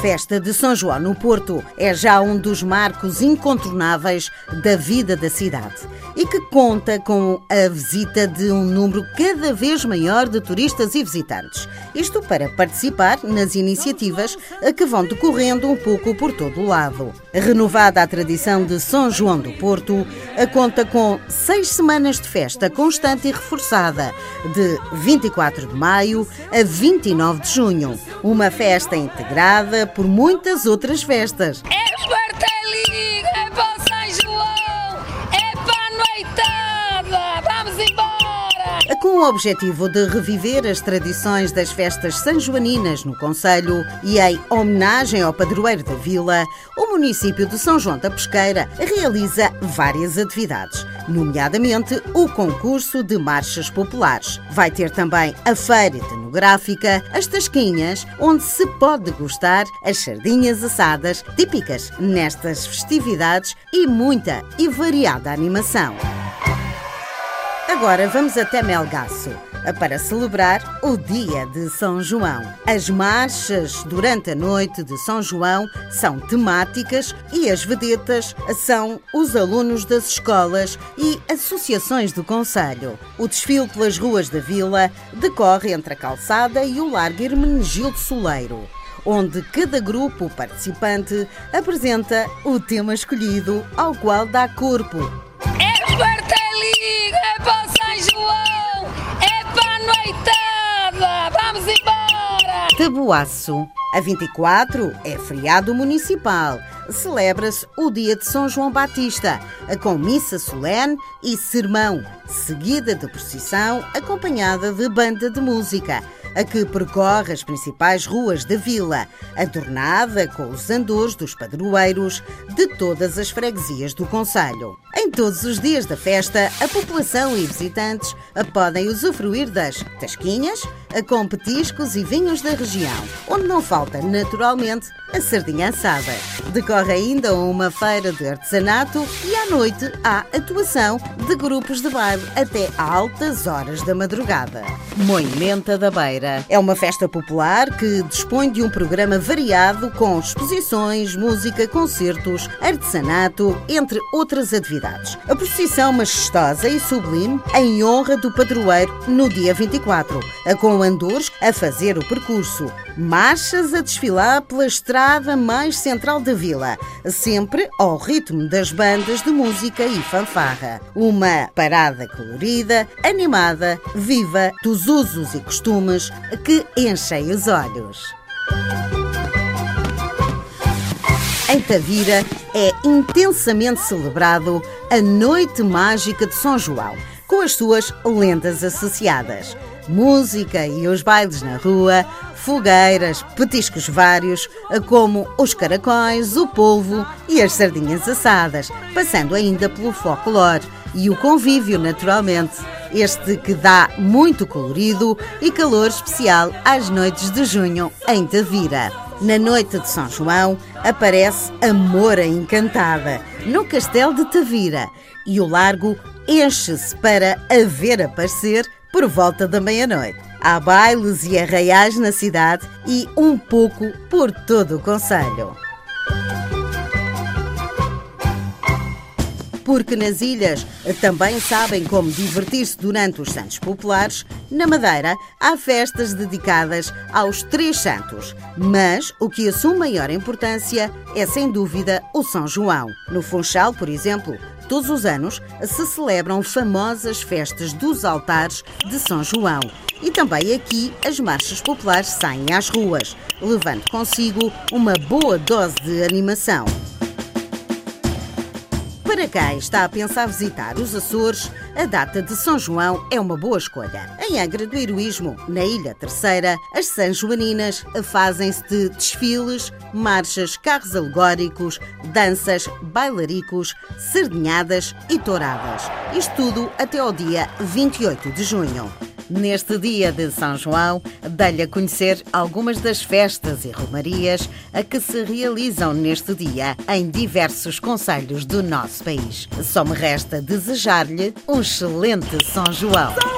festa de São João no Porto é já um dos marcos incontornáveis da vida da cidade e que conta com a visita de um número cada vez maior de turistas e visitantes. Isto para participar nas iniciativas que vão decorrendo um pouco por todo o lado. Renovada a tradição de São João do Porto, conta com seis semanas de festa constante e reforçada, de 24 de maio a 29 de junho. Uma festa integrada por muitas outras festas. É Esparteliga, é para o São João, é para a noitada, vamos embora! com o objetivo de reviver as tradições das festas sanjoaninas no Conselho e em homenagem ao padroeiro da vila, o município de São João da Pesqueira realiza várias atividades, nomeadamente o concurso de marchas populares. Vai ter também a feira etnográfica, as tasquinhas, onde se pode degustar as sardinhas assadas típicas nestas festividades e muita e variada animação. Agora vamos até Melgaço para celebrar o dia de São João. As marchas durante a noite de São João são temáticas e as vedetas são os alunos das escolas e associações do Conselho. O desfile pelas ruas da vila decorre entre a calçada e o Largo Hermenegildo Soleiro onde cada grupo participante apresenta o tema escolhido ao qual dá corpo. Tabuaço. A 24 é feriado municipal. Celebra-se o dia de São João Batista, com missa solene e sermão, seguida de procissão acompanhada de banda de música a que percorre as principais ruas da vila, adornada com os andores dos padroeiros de todas as freguesias do Conselho. Em todos os dias da festa, a população e visitantes podem usufruir das tasquinhas, com petiscos e vinhos da região, onde não falta, naturalmente, a sardinha assada. Decorre ainda uma feira de artesanato e à noite há atuação de grupos de baile até altas horas da madrugada. Moimenta da Beira é uma festa popular que dispõe de um programa variado com exposições, música, concertos, artesanato, entre outras atividades. A procissão majestosa e sublime em honra do padroeiro no dia 24, com andores a fazer o percurso, marchas a desfilar pela estrada mais central da vila, sempre ao ritmo das bandas de música e fanfarra. Uma parada colorida, animada, viva, dos usos e costumes que enchem os olhos. Em Tavira é intensamente celebrado a Noite Mágica de São João, com as suas lendas associadas. Música e os bailes na rua, fogueiras, petiscos vários, como os caracóis, o polvo e as sardinhas assadas, passando ainda pelo folclore e o convívio, naturalmente. Este que dá muito colorido e calor especial às noites de junho em Tavira. Na noite de São João aparece a Moura Encantada, no Castelo de Tavira, e o largo enche-se para a ver aparecer por volta da meia-noite. Há bailes e arraiais na cidade e um pouco por todo o Conselho. Porque nas ilhas também sabem como divertir-se durante os Santos Populares, na Madeira há festas dedicadas aos Três Santos. Mas o que assume maior importância é, sem dúvida, o São João. No Funchal, por exemplo, todos os anos se celebram famosas festas dos altares de São João. E também aqui as marchas populares saem às ruas, levando consigo uma boa dose de animação. Para quem está a pensar visitar os Açores, a data de São João é uma boa escolha. Em Angra do Heroísmo, na Ilha Terceira, as São Joaninas fazem-se de desfiles, marchas, carros alegóricos, danças, bailaricos, sardinhadas e touradas. Isto tudo até ao dia 28 de junho. Neste dia de São João, dei-lhe a conhecer algumas das festas e romarias a que se realizam neste dia em diversos conselhos do nosso país. Só me resta desejar-lhe um excelente São João.